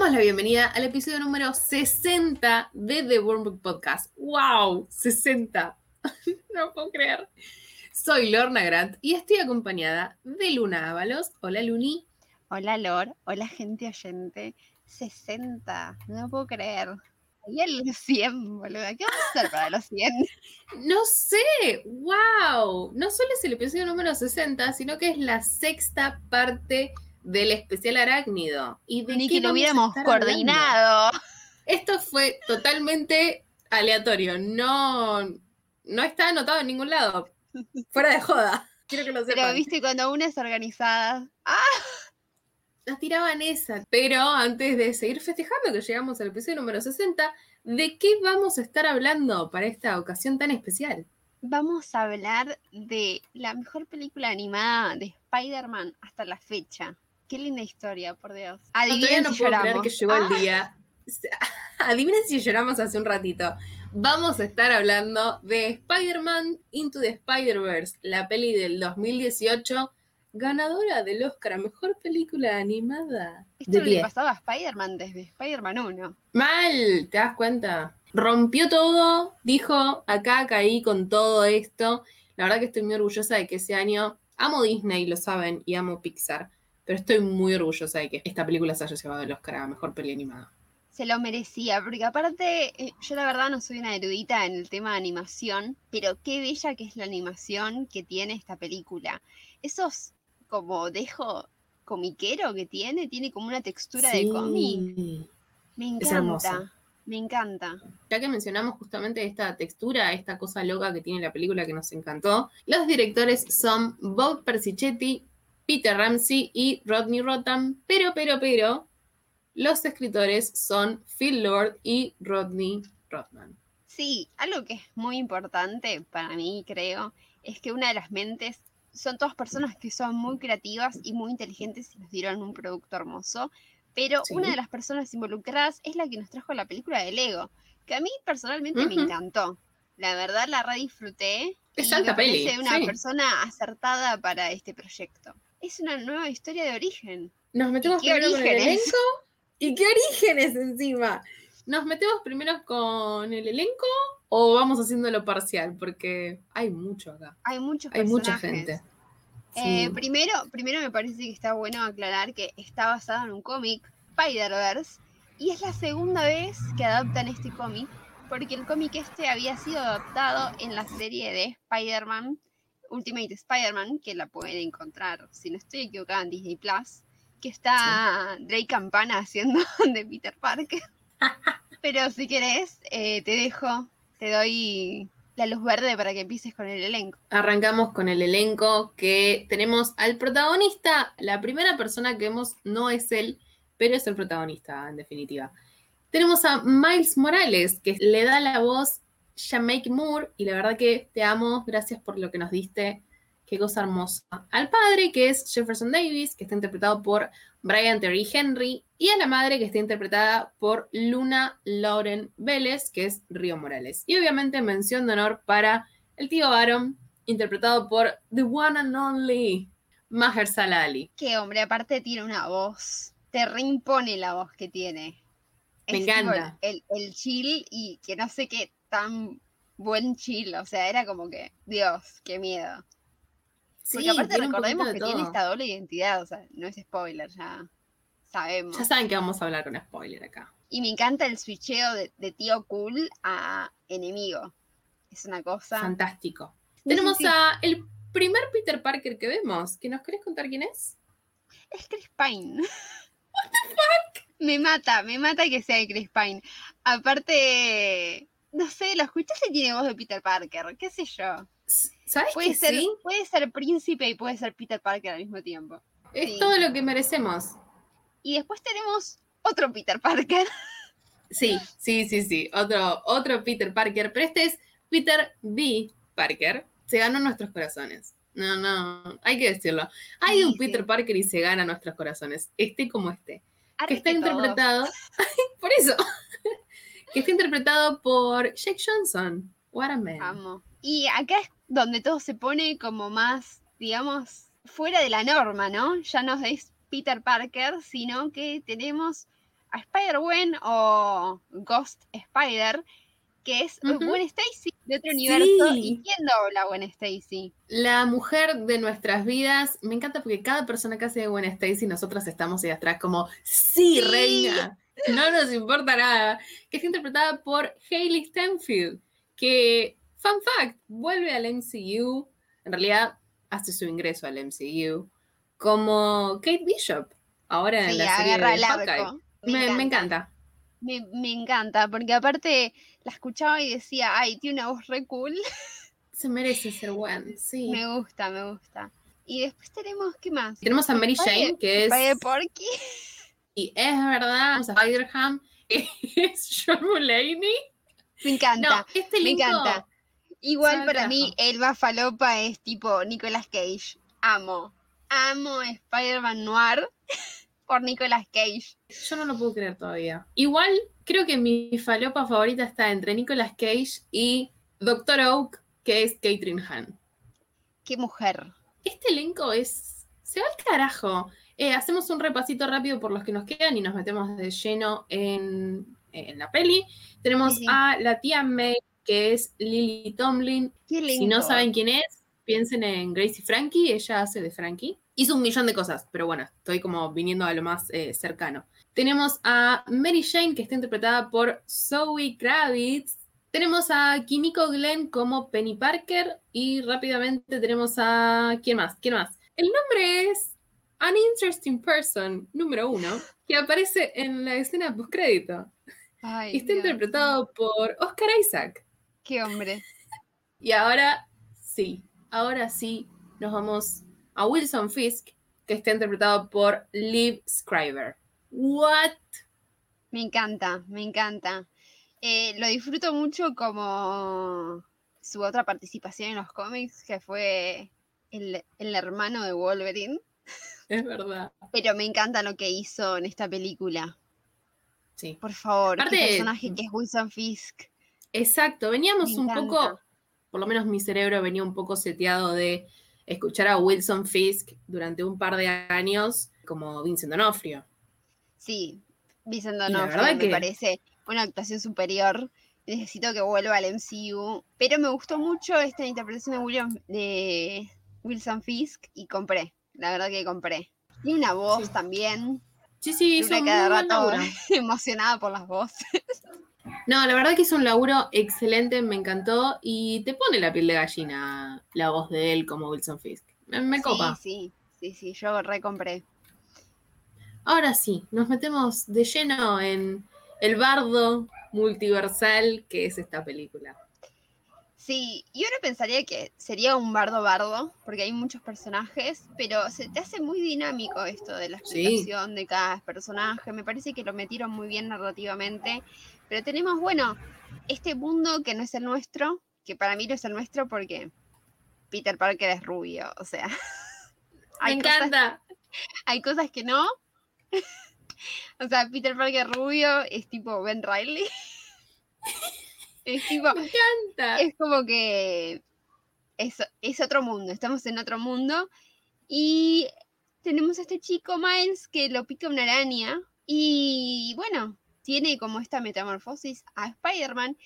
damos la bienvenida al episodio número 60 de The Worm Book Podcast. ¡Wow! 60. no puedo creer. Soy Lorna Grant y estoy acompañada de Luna Ábalos. Hola, Luni. Hola, Lor. Hola, gente oyente. 60. No puedo creer. Y el 100, boludo. ¿Qué vamos a hacer para los 100? No sé. ¡Wow! No solo es el episodio número 60, sino que es la sexta parte del especial arácnido. ¿Y de Ni que lo hubiéramos coordinado. Esto fue totalmente aleatorio. No, no está anotado en ningún lado. Fuera de joda. Quiero que lo sepan. Pero viste cuando una es organizada. ¡Ah! Nos tiraban esa. Pero antes de seguir festejando que llegamos al episodio número 60, ¿de qué vamos a estar hablando para esta ocasión tan especial? Vamos a hablar de la mejor película animada de Spider-Man hasta la fecha. Qué linda historia, por Dios. Adivinen no, si puedo creer que llegó el ah. día. Adivinen si lloramos hace un ratito. Vamos a estar hablando de Spider-Man Into the Spider-Verse, la peli del 2018, ganadora del Oscar a Mejor Película Animada. Esto le pasaba a Spider-Man desde Spider-Man 1. Mal, ¿te das cuenta? Rompió todo, dijo, acá caí con todo esto. La verdad que estoy muy orgullosa de que ese año amo Disney, lo saben, y amo Pixar pero estoy muy orgullosa de que esta película se haya llevado el Oscar a Mejor Peli Animada. Se lo merecía, porque aparte, eh, yo la verdad no soy una erudita en el tema de animación, pero qué bella que es la animación que tiene esta película. Esos como dejo comiquero que tiene, tiene como una textura de cómic. Me encanta. Me encanta. Ya que mencionamos justamente esta textura, esta cosa loca que tiene la película que nos encantó, los directores son Bob Persichetti, Peter Ramsey y Rodney Rotham, pero, pero, pero, los escritores son Phil Lord y Rodney Rothman. Sí, algo que es muy importante para mí, creo, es que una de las mentes son todas personas que son muy creativas y muy inteligentes y nos dieron un producto hermoso, pero una de las personas involucradas es la que nos trajo la película de Lego, que a mí personalmente me encantó. La verdad la re disfruté. Es alta peli. una persona acertada para este proyecto es una nueva historia de origen. Nos metemos primero con el elenco. ¿Y qué orígenes encima? ¿Nos metemos primero con el elenco o vamos haciéndolo parcial? Porque hay mucho acá. Hay muchos Hay mucha gente. Eh, primero, primero me parece que está bueno aclarar que está basado en un cómic, Spider-Verse, y es la segunda vez que adaptan este cómic, porque el cómic este había sido adaptado en la serie de Spider-Man Ultimate Spider-Man, que la pueden encontrar, si no estoy equivocada, en Disney Plus, que está Drake Campana haciendo de Peter Parker. Pero si querés, eh, te dejo, te doy la luz verde para que empieces con el elenco. Arrancamos con el elenco que tenemos al protagonista. La primera persona que vemos no es él, pero es el protagonista, en definitiva. Tenemos a Miles Morales, que le da la voz Jamaica Moore, y la verdad que te amo, gracias por lo que nos diste, qué cosa hermosa. Al padre, que es Jefferson Davis, que está interpretado por Brian Terry Henry, y a la madre, que está interpretada por Luna Lauren Vélez, que es Río Morales. Y obviamente mención de honor para el tío Aaron, interpretado por The One and Only Maher Ali. Que hombre, aparte tiene una voz, te reimpone la voz que tiene. Me encanta. El, el chill y que no sé qué tan buen chill, o sea, era como que, Dios, qué miedo. Porque aparte recordemos que tiene esta doble identidad, o sea, no es spoiler, ya sabemos. Ya saben que vamos a hablar con spoiler acá. Y me encanta el switcheo de, tío cool a enemigo. Es una cosa. Fantástico. Tenemos a el primer Peter Parker que vemos. ¿Que nos querés contar quién es? Es Chris Pine. What the fuck? Me mata, me mata que sea Chris Pine. Aparte, no sé, lo escuchás y tiene voz de Peter Parker, qué sé yo. ¿Sabes puede ser, sí? Puede ser príncipe y puede ser Peter Parker al mismo tiempo. Es todo lo que merecemos. Y después tenemos otro Peter Parker. Sí, sí, sí, sí. Otro, otro Peter Parker. Pero este es Peter B. Parker. Se ganó nuestros corazones. No, no, hay que decirlo. Hay un Peter Parker y se gana nuestros corazones. Este como este. que está interpretado. por eso que está interpretado por Jake Johnson. What a man. Amo. Y acá es donde todo se pone como más, digamos, fuera de la norma, ¿no? Ya no es Peter Parker, sino que tenemos a Spider-Gwen o Ghost Spider, que es Gwen Stacy de otro universo. ¿Y quién dobla Gwen Stacy? La mujer de nuestras vidas. Me encanta porque cada persona que hace de Gwen Stacy, nosotras estamos ahí atrás como, sí, reina, no nos importa nada. Que es interpretada por Hayley Stenfield, que, fun fact, vuelve al MCU. En realidad, hace su ingreso al MCU como Kate Bishop, ahora en la serie de Hawkeye. Me, me, encanta. Me, me, encanta, porque aparte la escuchaba y decía, ay, tiene una voz re cool. Se merece ser Gwen, sí. Me gusta, me gusta. Y después tenemos, ¿qué más? Tenemos a Mary Jane, que es... Porky. Y es verdad, Spider-Ham, es John Mulaney. Me encanta, este me encanta. Igual para mí, Elba Falopa es tipo Nicolas Cage. Amo, amo Spider-Man Noir por Nicolas Cage. Yo no lo puedo creer todavía. Igual creo que mi falopa favorita está entre Nicolas Cage y Doctor Oak, que es Catherine Hahn. Qué mujer. Este elenco es. Se va al carajo. Eh, hacemos un repasito rápido por los que nos quedan y nos metemos de lleno en, la peli. Tenemos a la tía May, que es Lily Tomlin. Si no saben quién es, piensen en Gracie Frankie, ella hace de Frankie. Hizo un millón de cosas, pero bueno, estoy como viniendo a lo más eh, cercano. Tenemos a Mary Jane, que está interpretada por Zoe Kravitz. Tenemos a Kimiko Glenn como Penny Parker. Y rápidamente tenemos a. ¿Quién más? ¿Quién más? El nombre es An Interesting Person, número uno, que aparece en la escena postcrédito. Y está interpretado por Oscar Isaac. Qué hombre. Y ahora sí, ahora sí nos vamos a Wilson Fisk, que está interpretado por Liv Scriber. ¿What? Me encanta, me encanta. Eh, lo disfruto mucho como su otra participación en los cómics, que fue el, hermano de Wolverine. Es verdad. Pero me encanta lo que hizo en esta película. Sí. Por favor, el personaje que es Wilson Fisk. Exacto, veníamos un poco por lo menos mi cerebro venía un poco seteado de escuchar a Wilson Fisk durante un par de años como Vincent D'Onofrio. Sí, Vincent D'Onofrio me parece una actuación superior. Necesito que vuelva al MCU. Pero me gustó mucho esta interpretación de, William, de Wilson Fisk y compré. La verdad que compré. Tiene una voz también. Sí, sí, hizo cada rato emocionada por las voces. No, la verdad que es un laburo excelente, me encantó y te pone la piel de gallina la voz de él como Wilson Fisk. Me, copa. Sí, sí, sí, yo recompré. Ahora sí, nos metemos de lleno en el bardo multiversal que es esta película. Sí, yo no pensaría que sería un bardo bardo, porque hay muchos personajes, pero se te hace muy dinámico esto de la explicación de cada personaje. Me parece que lo metieron muy bien narrativamente. Pero tenemos, bueno, este mundo que no es el nuestro, que para mí no es el nuestro porque Peter Parker es rubio, o sea. Me encanta. hay cosas que no. o sea, Peter Parker rubio es tipo Ben Riley. es tipo. Me encanta. Es como que. Es, es otro mundo, estamos en otro mundo. Y tenemos a este chico Miles que lo pica una araña. Y bueno, tiene como esta metamorfosis a Spider-Man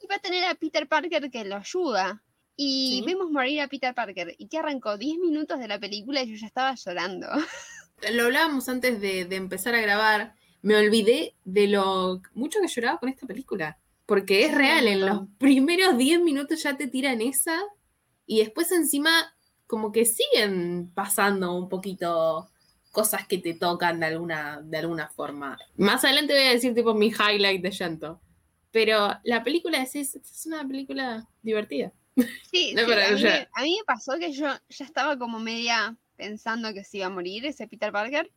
y va a tener a Peter Parker que lo ayuda. Y vemos morir a Peter Parker y que arrancó 10 minutos de la película y yo ya estaba llorando. Lo hablábamos antes de, empezar a grabar. Me olvidé de lo mucho que lloraba con esta película. Porque es real, en los primeros 10 minutos ya te tiran esa y después encima como que siguen pasando un poquito cosas que te tocan de alguna, de alguna forma. Más adelante voy a decir tipo mi highlight de llanto. Pero la película es, es una película divertida. Sí, a, mí, me pasó que yo ya estaba como media pensando que se iba a morir ese Peter Parker.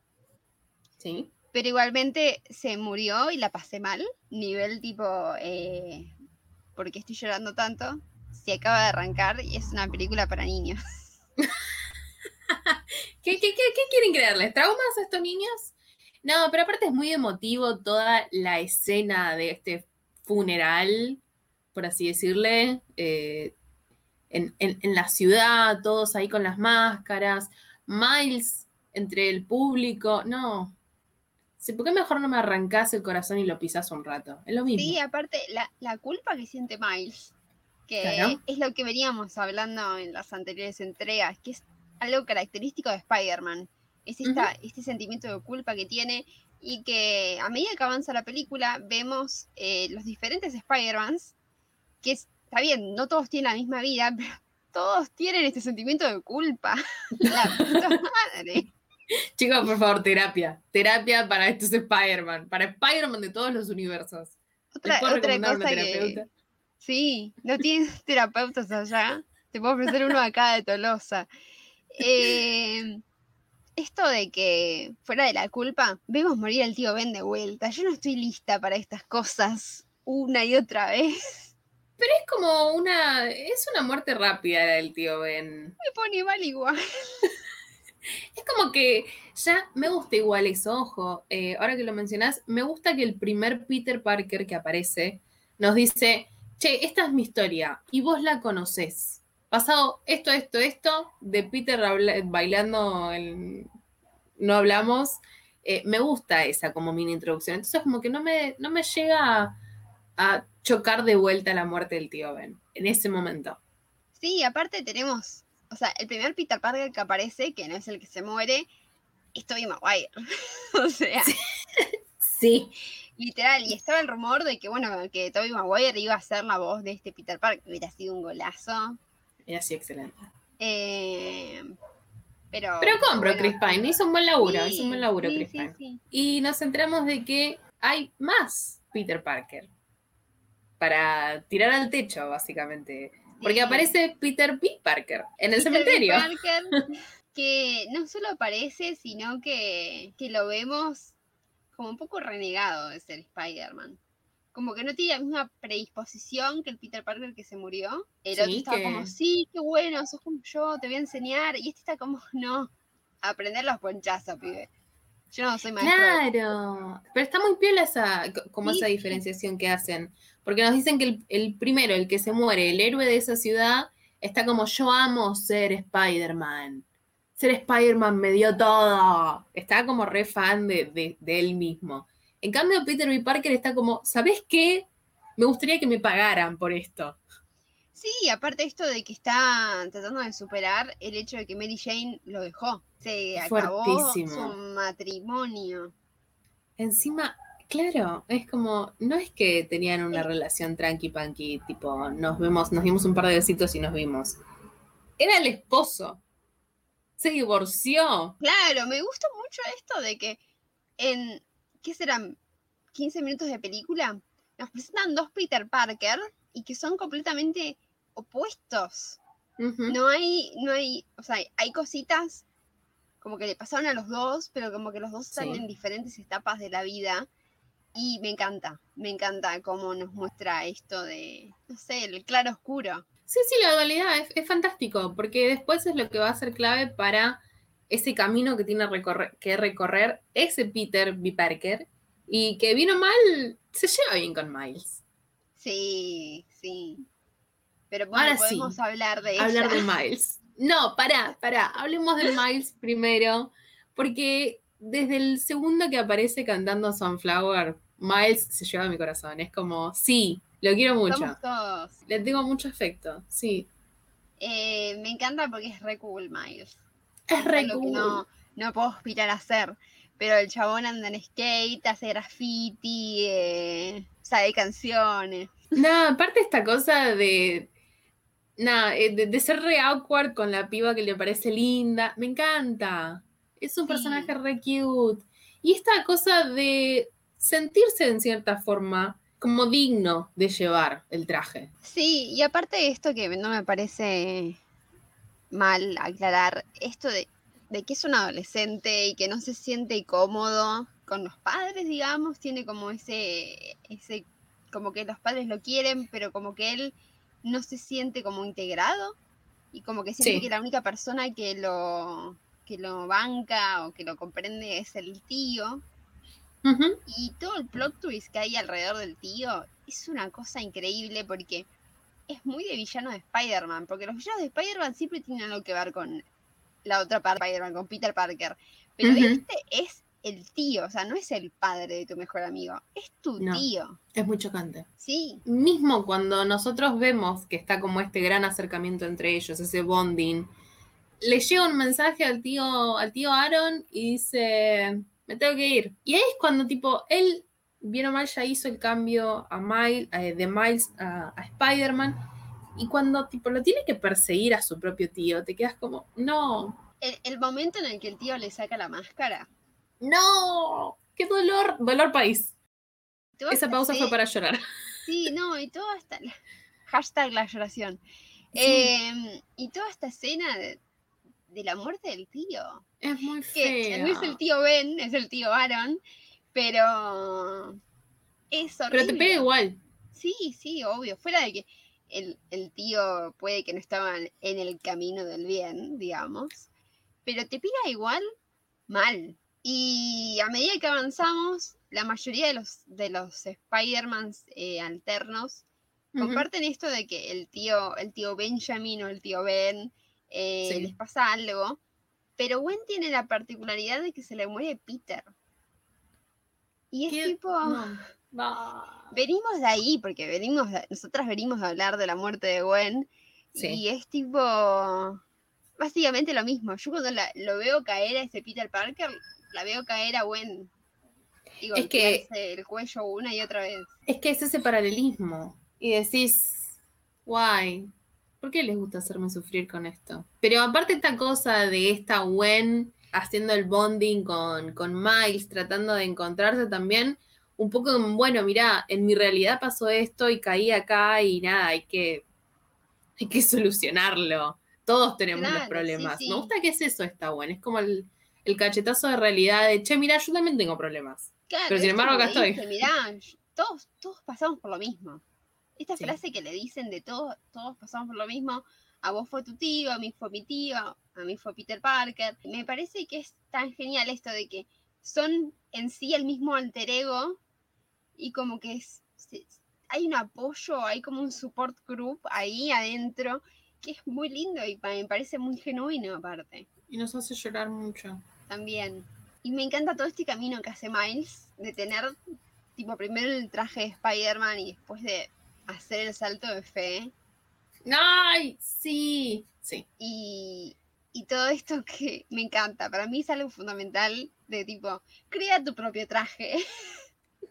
Sí. Pero igualmente se murió y la pasé mal. Nivel tipo, eh, ¿por qué estoy llorando tanto? Se acaba de arrancar y es una película para niños. ¿Qué, quieren creerles? ¿Traumas a estos niños? No, pero aparte es muy emotivo toda la escena de este funeral, por así decirle, eh, en, la ciudad, todos ahí con las máscaras, Miles entre el público, no, ¿por qué mejor no me arrancás el corazón y lo pisás un rato? Es lo mismo. Sí, aparte, la, culpa que siente Miles, que es lo que veníamos hablando en las anteriores entregas, que es algo característico de Spider-Man. Es este sentimiento de culpa que tiene y que a medida que avanza la película vemos eh, los diferentes Spider-Mans, que está bien, no todos tienen la misma vida, pero todos tienen este sentimiento de culpa. la puta madre. Chicos, por favor, terapia. Terapia para estos Spider-Man. Para Spider-Man de todos los universos. Otra, otra cosa que... Sí, no tienes terapeutas allá. Te puedo ofrecer uno acá de Tolosa. Eh, esto de que fuera de la culpa, vemos morir al tío Ben de vuelta. Yo no estoy lista para estas cosas una y otra vez. Pero es como una. Es una muerte rápida del tío Ben. Me pone mal igual. como que ya me gusta igual eso, ojo. Eh, ahora que lo mencionás, me gusta que el primer Peter Parker que aparece nos dice: Che, esta es mi historia y vos la conocés pasado esto, esto, esto, de Peter bailando No Hablamos, eh, me gusta esa como mini introducción. Entonces como que no me, no me llega a, chocar de vuelta la muerte del tío Ben en ese momento. Sí, aparte tenemos, o sea, el primer Peter Parker que aparece, que no es el que se muere, es Tobey Maguire. o sea... sí. Literal, y estaba el rumor de que, bueno, que Tobey Maguire iba a ser la voz de este Peter Parker, hubiera sido un golazo. Y así excelente. Eh, pero, pero compro Chris Pine, hizo un buen laburo, hizo un buen laburo Chris Pine. Y nos enteramos de que hay más Peter Parker para tirar al techo, básicamente. Porque aparece Peter B. Parker en el cementerio. Parker, que no solo aparece, sino que, que lo vemos como un poco renegado de ser Spider-Man como que no tiene la misma predisposición que el Peter Parker que se murió. El otro estaba como, sí, qué bueno, sos como yo, te voy a enseñar. Y este está como, no, aprender los ponchazos, pibe. Yo no soy maestro. Claro, pero está muy piola esa, como esa diferenciación que hacen. Porque nos dicen que el, el, primero, el que se muere, el héroe de esa ciudad, está como, yo amo ser Spider-Man. Ser Spider-Man me dio todo. Está como re fan de, de, de él mismo. En cambio, Peter B. Parker está como, ¿sabes qué? Me gustaría que me pagaran por esto. Sí, aparte esto de que está tratando de superar el hecho de que Mary Jane lo dejó. Se acabó su matrimonio. Encima, claro, es como, no es que tenían una relación tranqui panqui, tipo, nos vemos, nos dimos un par de besitos y nos vimos. Era el esposo. Se divorció. Claro, me gusta mucho esto de que en ¿qué serán? 15 minutos de película, nos presentan dos Peter Parker y que son completamente opuestos. No hay, no hay, o sea, hay cositas como que le pasaron a los dos, pero como que los dos están en diferentes etapas de la vida. Y me encanta, me encanta cómo nos muestra esto de, no sé, el claro oscuro. Sí, sí, la dualidad es, es fantástico, porque después es lo que va a ser clave para ese camino que tiene que recorrer ese Peter B. Parker y que vino mal, se lleva bien con Miles. Sí, sí. Pero bueno, podemos hablar de Hablar de Miles. No, pará, pará, hablemos de Miles primero, porque desde el segundo que aparece cantando Sunflower, Miles se lleva mi corazón. Es como, sí, lo quiero mucho. Le tengo mucho afecto, sí. Eh, me encanta porque es re cool, Miles. Es re cool. no, no puedo aspirar a hacer. Pero el chabón anda en skate, hace graffiti, eh, sabe canciones. No, aparte esta cosa de. Nada, eh, de, ser re awkward con la piba que le parece linda. Me encanta. Es un personaje re cute. Y esta cosa de sentirse en cierta forma como digno de llevar el traje. Sí, y aparte de esto que no me parece mal aclarar esto de, que es un adolescente y que no se siente cómodo con los padres, digamos, tiene como ese, ese, como que los padres lo quieren, pero como que él no se siente como integrado y como que siente que la única persona que lo, que lo banca o que lo comprende es el tío. Y todo el plot twist que hay alrededor del tío es una cosa increíble porque es muy de villano de Spider-Man, porque los villanos de Spider-Man siempre tienen algo que ver con la otra parte de Spider-Man, con Peter Parker. Pero este es el tío, o sea, no es el padre de tu mejor amigo, es tu tío. Es muy chocante. Sí. Mismo cuando nosotros vemos que está como este gran acercamiento entre ellos, ese bonding, le llega un mensaje al tío, al tío Aaron y dice, me tengo que ir. Y ahí es cuando tipo, él, bien o mal, ya hizo el cambio a Miles, eh, de Miles a, a Spider-Man. Y cuando tipo lo tiene que perseguir a su propio tío, te quedas como, no. El, momento en el que el tío le saca la máscara. No, qué dolor, dolor país. Esa pausa fue para llorar. Sí, no, y toda esta, hashtag la lloración. Em, y toda esta escena de, de la muerte del tío. Es muy feo. No es el tío Ben, es el tío Aaron, pero es horrible. Pero te pega igual. Sí, sí, obvio. Fuera de que el, el, tío puede que no estaban en el camino del bien, digamos, pero te pega igual mal. Y a medida que avanzamos, la mayoría de los, de los Spider-Mans eh, alternos comparten esto de que el tío, el tío Benjamin o el tío Ben eh, les pasa algo, pero Gwen tiene la particularidad de que se le muere Peter. Y es tipo... Venimos de ahí, porque venimos, nosotras venimos a hablar de la muerte de Gwen, y es tipo... Básicamente lo mismo. Yo cuando lo veo caer a ese Peter Parker, la veo caer a Gwen. Digo, es que el cuello una y otra vez. Es que es ese paralelismo. Y decís, guay, ¿por qué les gusta hacerme sufrir con esto? Pero aparte esta cosa de esta Gwen haciendo el bonding con, con Miles, tratando de encontrarse también, un poco bueno, mira, en mi realidad pasó esto y caí acá y nada, hay que, hay que solucionarlo. Todos tenemos los problemas. Me gusta que es eso esta Gwen, es como el, cachetazo de realidad de, che, mira, yo también tengo problemas. Pero sin embargo acá estoy. Mirá, todos, todos pasamos por lo mismo. Esta frase que le dicen de todos, todos pasamos por lo mismo, a vos fue tu tío, a mí fue mi tío, a mí fue Peter Parker. Me parece que es tan genial esto de que son en sí el mismo alter ego y como que es, hay un apoyo, hay como un support group ahí adentro que es muy lindo y me parece muy genuino aparte. Y nos hace llorar mucho. También. Y me encanta todo este camino que hace Miles de tener tipo primero el traje de Spider-Man y después de hacer el salto de fe. ¡Ay! Sí, sí. Y, todo esto que me encanta. Para mí es algo fundamental de tipo, crea tu propio traje.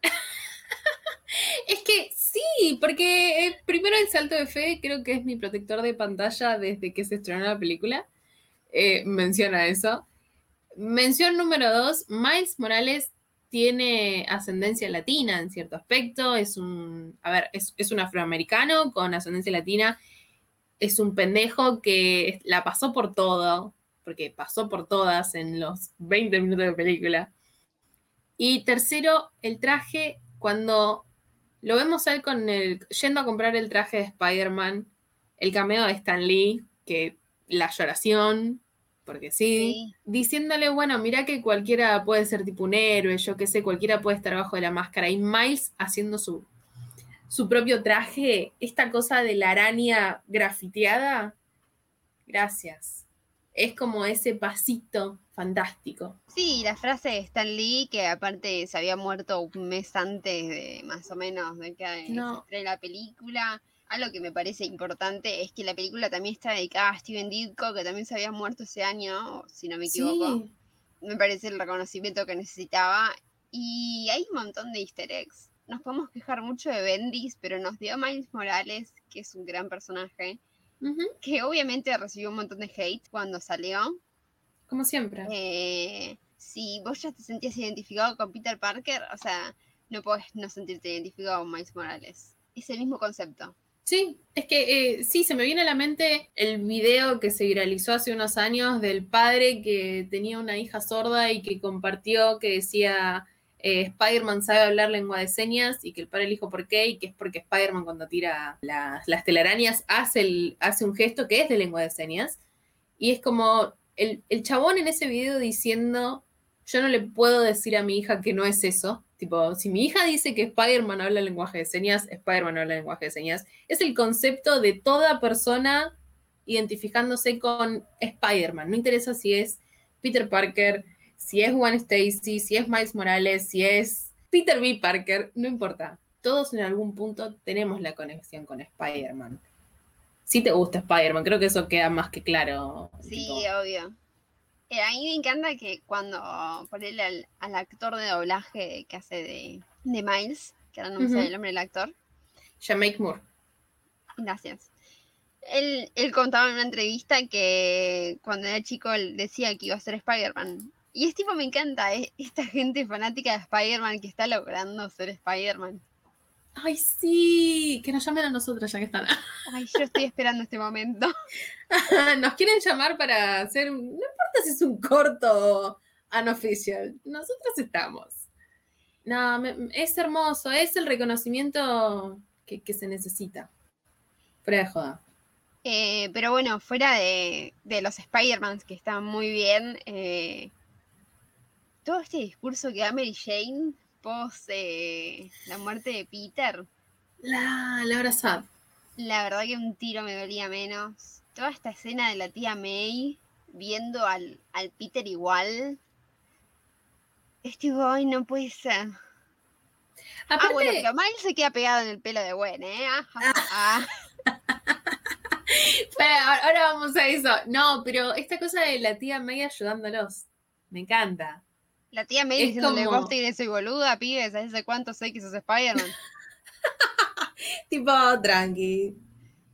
es que sí, porque eh, primero el salto de fe creo que es mi protector de pantalla desde que se estrenó la película. Eh, menciona eso. Mención número dos, Miles Morales tiene ascendencia latina en cierto aspecto, es un, a ver, es, un afroamericano con ascendencia latina, es un pendejo que la pasó por todo, porque pasó por todas en los 20 minutos de película. Y tercero, el traje, cuando lo vemos a él con el, yendo a comprar el traje de Spider-Man, el cameo de Stan Lee, que la lloración, porque sí, diciéndole, bueno, mira que cualquiera puede ser tipo un héroe, yo qué sé, cualquiera puede estar bajo de la máscara. Y Miles haciendo su, su propio traje, esta cosa de la araña grafiteada, gracias. Es como ese pasito fantástico. Sí, la frase de Stan Lee, que aparte se había muerto un mes antes de más o menos de que no. se la película algo que me parece importante es que la película también está dedicada a Steven Ditko, que también se había muerto ese año, si no me equivoco. Me parece el reconocimiento que necesitaba. Y hay un montón de easter eggs. Nos podemos quejar mucho de Bendis, pero nos dio Miles Morales, que es un gran personaje, que obviamente recibió un montón de hate cuando salió. Como siempre. Eh, si vos ya te sentías identificado con Peter Parker, o sea, no podés no sentirte identificado con Miles Morales. Es el mismo concepto. Sí, es que eh, sí, se me viene a la mente el video que se viralizó hace unos años del padre que tenía una hija sorda y que compartió que decía eh, Spider-Man sabe hablar lengua de señas y que el padre le dijo por qué y que es porque Spider-Man cuando tira las telarañas hace, el, hace un gesto que es de lengua de señas. Y es como el, el chabón en ese video diciendo, yo no le puedo decir a mi hija que no es eso, Tipo, si mi hija dice que Spider-Man habla lenguaje de señas, Spider-Man habla lenguaje de señas. Es el concepto de toda persona identificándose con Spider-Man. No interesa si es Peter Parker, si es Gwen Stacy, si es Miles Morales, si es Peter B. Parker, no importa. Todos en algún punto tenemos la conexión con Spider-Man. Si te gusta Spider-Man, creo que eso queda más que claro. Sí, obvio. Eh, a mí me encanta que cuando ponerle al, al actor de doblaje que hace de, de Miles, que ahora no me sale el nombre del actor. Jamaic Moore. Gracias. Él, él contaba en una entrevista que cuando era chico él decía que iba a ser Spider-Man. Y es tipo, me encanta, eh, esta gente fanática de Spider-Man que está logrando ser Spider-Man. Ay, sí, que nos llamen a nosotros ya que están. Ay, yo estoy esperando este momento. nos quieren llamar para hacer, no importa si es un corto unofficial, nosotros estamos. No, es hermoso, es el reconocimiento que, se necesita. Fuera de joda. Eh, pero bueno, fuera de, los Spider-Mans que están muy bien, eh, todo este discurso que da Mary Jane post eh, la muerte de Peter. La, la verdad La verdad que un tiro me dolía menos. Toda esta escena de la tía May viendo al, al Peter igual. Es tipo, ay, no puede ser. Ah, bueno, pero Miles se queda pegado en el pelo de Gwen, ¿eh? Ah, ah, ahora vamos a eso. No, pero esta cosa de la tía May ayudándolos, me encanta. La tía May diciéndole, como... vos te soy boluda, pibes, ¿sabes cuánto sé que sos Spider-Man? tipo, tranqui.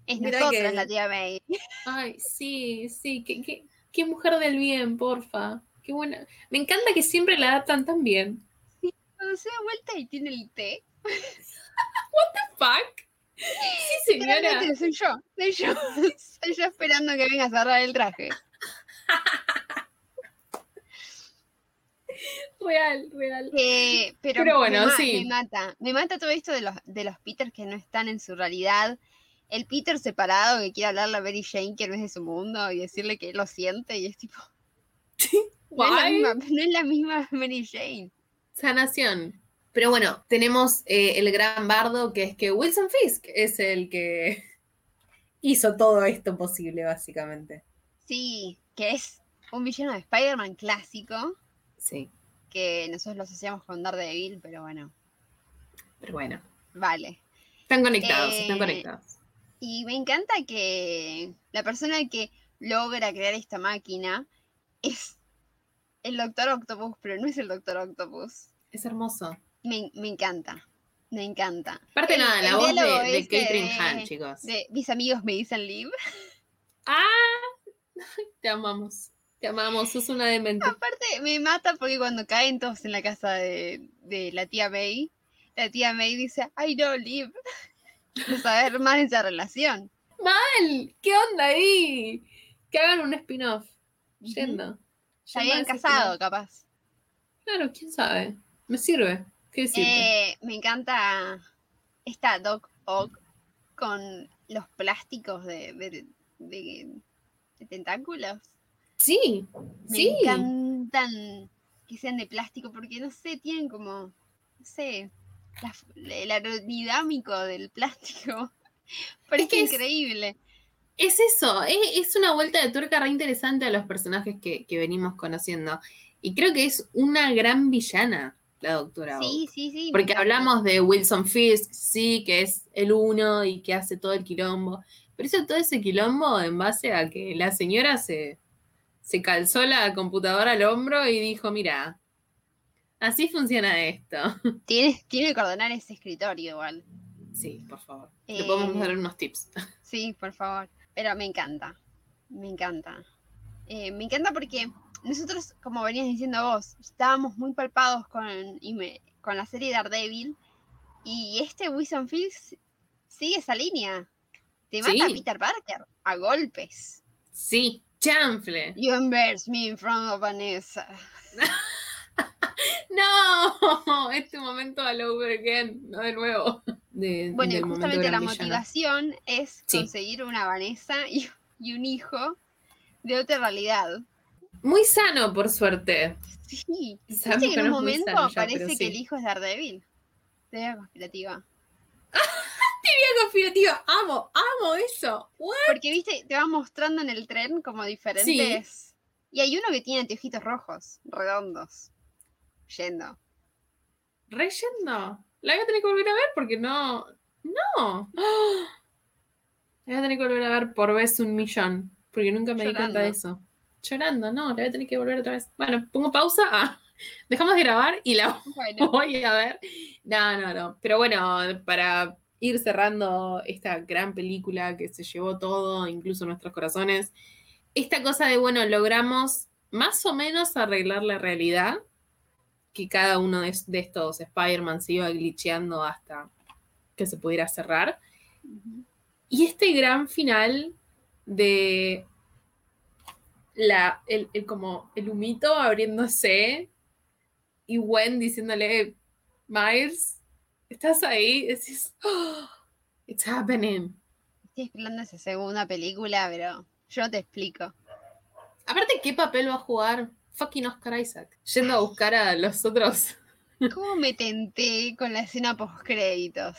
Es nosotras la tía May. Ay, sí, sí, qué, qué, qué mujer del bien, porfa. Qué buena. Me encanta que siempre la adaptan tan bien cuando se da vuelta y tiene el té. What the fuck? Sí, señora. Soy yo, soy yo. Soy yo esperando que venga a cerrar el traje. Real, real. Eh, pero, bueno, me, sí. Me mata. Me mata todo esto de los, de los Peters que no están en su realidad. El Peter separado que quiere hablarle a Mary Jane que no es de su mundo y decirle que lo siente y es tipo. no, es la misma, no es la misma Mary Jane. Sanación. Pero bueno, tenemos eh, el gran bardo que es que Wilson Fisk es el que hizo todo esto posible, básicamente. Sí, que es un villano de Spider-Man clásico. Sí. Que nosotros lo asociamos con Daredevil, pero bueno. Pero bueno. Vale. Están conectados, están eh, conectados. Y me encanta que la persona que logra crear esta máquina es el Doctor Octopus, pero no es el Doctor Octopus. Es hermoso. Me, encanta. Me encanta. Aparte nada, la voz de, de Catherine Hahn, chicos. De mis amigos me dicen live. Ah, te amamos. Te amamos, sos una demente. Aparte, me mata porque cuando caen todos en la casa de, la tía May, la tía May dice, I don't live. No saber más de esa relación. Mal, ¿qué onda ahí? Que hagan un spin-off. Yendo. Se habían casado, capaz. Claro, quién sabe. Me sirve. ¿Qué eh, me encanta esta Doc Ock con los plásticos de, tentáculos. Sí, me sí. encantan que sean de plástico porque no sé, tienen como, no sé, el aerodinámico del plástico. Parece increíble. Es eso, es, una vuelta de tuerca re interesante a los personajes que, venimos conociendo. Y creo que es una gran villana, la doctora. Sí, sí, sí. Porque hablamos de Wilson Fisk, sí, que es el uno y que hace todo el quilombo. Pero hizo todo ese quilombo en base a que la señora se, se calzó la computadora al hombro y dijo, mira, así funciona esto. Tiene, tiene que ordenar ese escritorio igual. Sí, por favor. Le podemos dar unos tips. Sí, por favor. Pero me encanta, me encanta. Eh, me encanta porque nosotros, como venías diciendo vos, estábamos muy palpados con, con la serie Daredevil y este Wilson Fields sigue esa línea. Te mata a Peter Parker a golpes. Sí, chanfle. You embarrass me in front of Vanessa. no, este momento all over again, no de nuevo bueno, y justamente la motivación es conseguir una Vanessa y, un hijo de otra realidad. Muy sano, por suerte. Sí, que en un momento parece que el hijo es Daredevil. Teoría conspirativa. Teoría conspirativa, amo, amo eso. Porque viste, te va mostrando en el tren como diferentes Y hay uno que tiene anteojitos rojos, redondos. Yendo. ¿Reyendo? La voy a tener que volver a ver porque no. ¡No! La voy a tener que volver a ver por vez un millón. Porque nunca me di cuenta de eso. Llorando, no, la voy a tener que volver otra vez. Bueno, pongo pausa. Ah, dejamos de grabar y la voy a ver. No, no, no. Pero bueno, para ir cerrando esta gran película que se llevó todo, incluso nuestros corazones, esta cosa de, bueno, logramos más o menos arreglar la realidad, que cada uno de, estos Spider-Man se iba glitcheando hasta que se pudiera cerrar. Y este gran final de la, el, como el humito abriéndose y Gwen diciéndole, Miles, ¿estás ahí? Decís, oh, it's happening. Estoy esperando esa segunda película, pero yo te explico. Aparte, ¿qué papel va a jugar fucking Oscar Isaac? Yendo a buscar a los otros. ¿Cómo me tenté con la escena post créditos?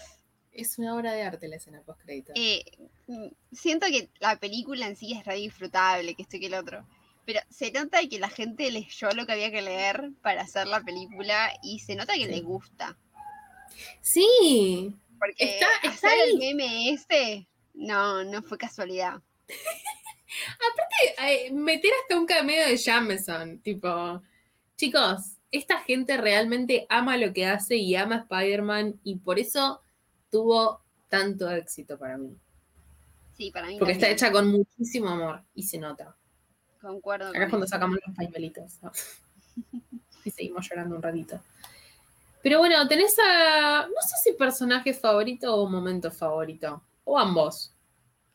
Es una obra de arte la escena post créditos. Eh, mm, siento que la película en sí es re disfrutable, que esto y que el otro. Pero se nota que la gente leyó lo que había que leer para hacer la película y se nota que le gusta. Sí. Porque está, está hacer el meme este, no, no fue casualidad. Aparte, meter hasta un cameo de Jameson, tipo, chicos, esta gente realmente ama lo que hace y ama Spider-Man y por eso tuvo tanto éxito para mí. Sí, para mí. Porque está hecha con muchísimo amor y se nota. Concuerdo. Acá es cuando sacamos los pañuelitos. y seguimos llorando un ratito. Pero bueno, tenés a. No sé si personaje favorito o momento favorito. O ambos.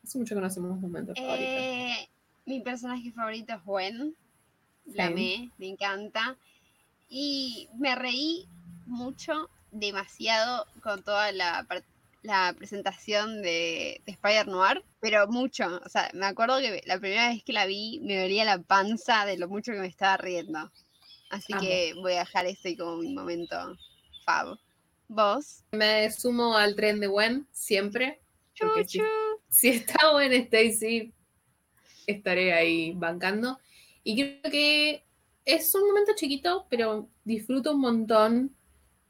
Hace mucho que no hacemos momentos eh, Mi personaje favorito es Gwen. La amé, me encanta. Y me reí mucho, demasiado, con toda la, la presentación de, Spider Noir, pero mucho. O sea, me acuerdo que la primera vez que la vi me dolía la panza de lo mucho que me estaba riendo. Así que voy a dejar este como mi momento fab. ¿Vos? Me sumo al tren de Gwen, siempre. Si, está Gwen Stacy, estaré ahí bancando. Y creo que es un momento chiquito, pero disfruto un montón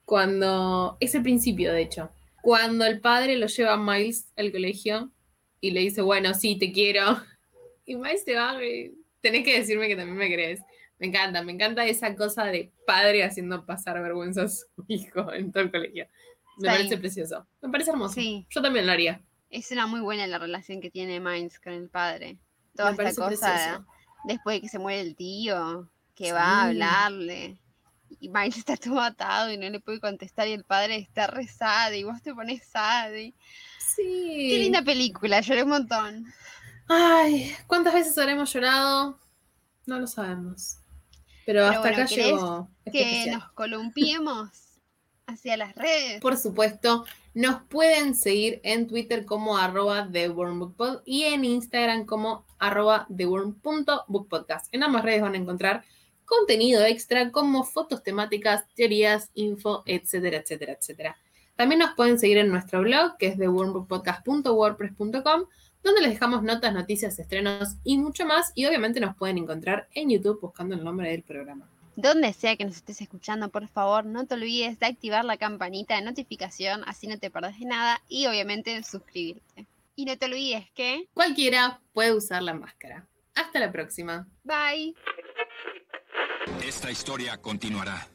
cuando. Es el principio, de hecho cuando el padre lo lleva a Miles al colegio y le dice, bueno, sí, te quiero. Y Miles se va, tenés que decirme que también me crees. Me encanta, me encanta esa cosa de padre haciendo pasar vergüenza a su hijo en todo el colegio. Me parece precioso. Me parece hermoso. Sí. Yo también lo haría. Es una muy buena la relación que tiene Miles con el padre. Toda esta cosa después de que se muere el tío, que va a hablarle y Miles está todo atado y no le puede contestar y el padre está rezado y vos te pones sad. Sí. Qué linda película, lloré un montón. Ay, ¿cuántas veces habremos llorado? No lo sabemos. Pero, hasta acá llegó. Este que nos columpiemos hacia las redes. Por supuesto, nos pueden seguir en Twitter como arroba TheWormBookPod y en Instagram como arroba TheWorm.bookpodcast. En ambas redes van a encontrar contenido extra como fotos temáticas, teorías, info, etcétera, etcétera, etcétera. También nos pueden seguir en nuestro blog, que es de wormbookpodcast.wordpress.com, donde les dejamos notas, noticias, estrenos y mucho más. Y obviamente nos pueden encontrar en YouTube buscando el nombre del programa. Donde sea que nos estés escuchando, por favor, no te olvides de activar la campanita de notificación, así no te perdés de nada, y obviamente suscribirte. Y no te olvides que cualquiera puede usar la máscara. Hasta la próxima. Bye. Esta historia continuará.